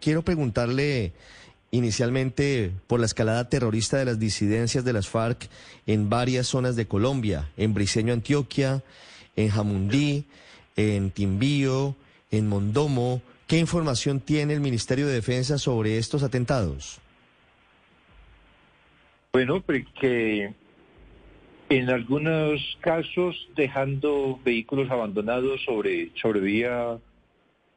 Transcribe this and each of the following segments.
Quiero preguntarle inicialmente por la escalada terrorista de las disidencias de las FARC en varias zonas de Colombia, en Briceño, Antioquia, en Jamundí, en Timbío, en Mondomo. ¿Qué información tiene el Ministerio de Defensa sobre estos atentados? Bueno, porque en algunos casos dejando vehículos abandonados sobre, sobre vía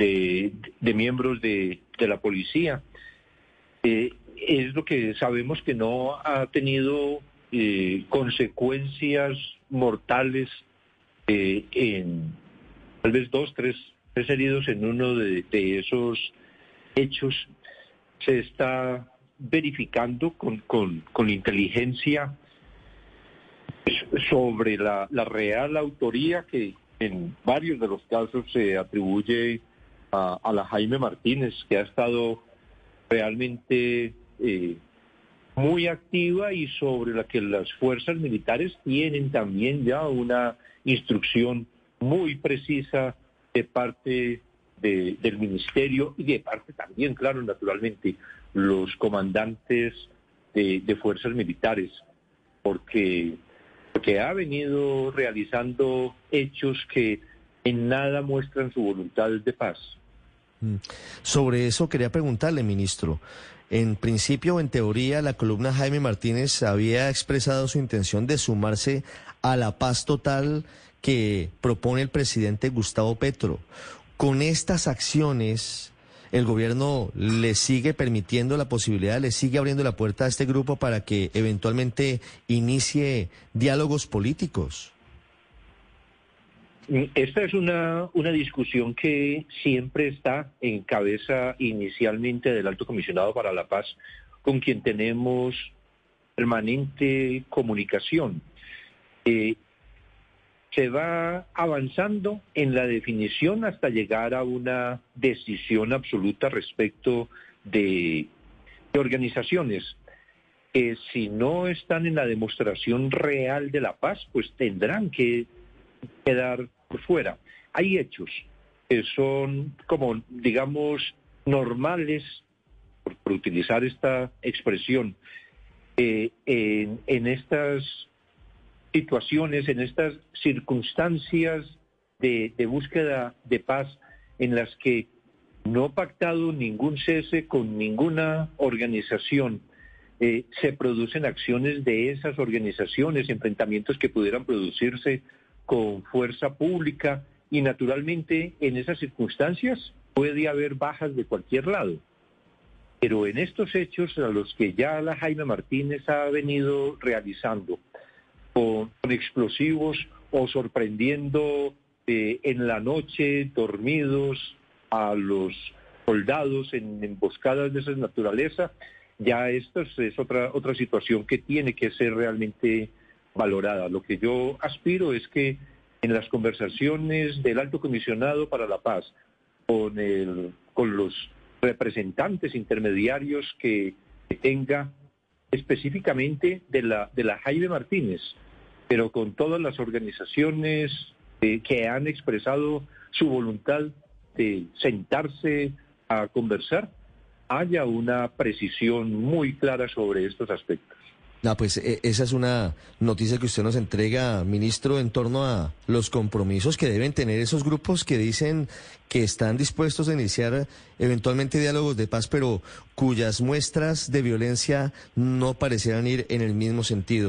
de, miembros de, la policía. Eh, es lo que sabemos que no ha tenido eh, consecuencias mortales eh, en tal vez dos, tres, tres heridos en uno de, esos hechos. Se está verificando con, con, inteligencia sobre la, la real autoría que en varios de los casos se atribuye a, la Jaime Martínez, que ha estado realmente eh, muy activa y sobre la que las fuerzas militares tienen también ya una instrucción muy precisa de parte del ministerio y de parte también, claro, naturalmente, los comandantes de, fuerzas militares, porque, porque ha venido realizando hechos que en nada muestran su voluntad de paz. Mm. Sobre eso quería preguntarle, ministro. En principio, en teoría, la columna Jaime Martínez había expresado su intención de sumarse a la paz total que propone el presidente Gustavo Petro. Con estas acciones, el gobierno le sigue permitiendo la posibilidad, le sigue abriendo la puerta a este grupo para que eventualmente inicie diálogos políticos. Esta es una, una discusión que siempre está en cabeza inicialmente del Alto Comisionado para la Paz, con quien tenemos permanente comunicación. Eh, se va avanzando en la definición hasta llegar a una decisión absoluta respecto de, organizaciones que si no están en la demostración real de la paz, pues tendrán que quedar por fuera. Hay hechos que son como, digamos, normales, por, utilizar esta expresión, eh, en, estas situaciones, en estas circunstancias de, búsqueda de paz en las que no ha pactado ningún cese con ninguna organización, eh, se producen acciones de esas organizaciones, enfrentamientos que pudieran producirse con fuerza pública y naturalmente en esas circunstancias puede haber bajas de cualquier lado. Pero en estos hechos a los que ya la Jaime Martínez ha venido realizando, con, explosivos o sorprendiendo eh, en la noche dormidos a los soldados en emboscadas de esa naturaleza, ya esto es, otra, otra situación que tiene que ser realmente valorada. Lo que yo aspiro es que en las conversaciones del alto comisionado para la paz con, el, con los representantes intermediarios que, tenga específicamente de la, de la Jaime Martínez, pero con todas las organizaciones eh, que han expresado su voluntad de sentarse a conversar, haya una precisión muy clara sobre estos aspectos. No, pues e, esa es una noticia que usted nos entrega, ministro, en torno a los compromisos que deben tener esos grupos que dicen que están dispuestos a iniciar eventualmente diálogos de paz, pero cuyas muestras de violencia no parecieran ir en el mismo sentido.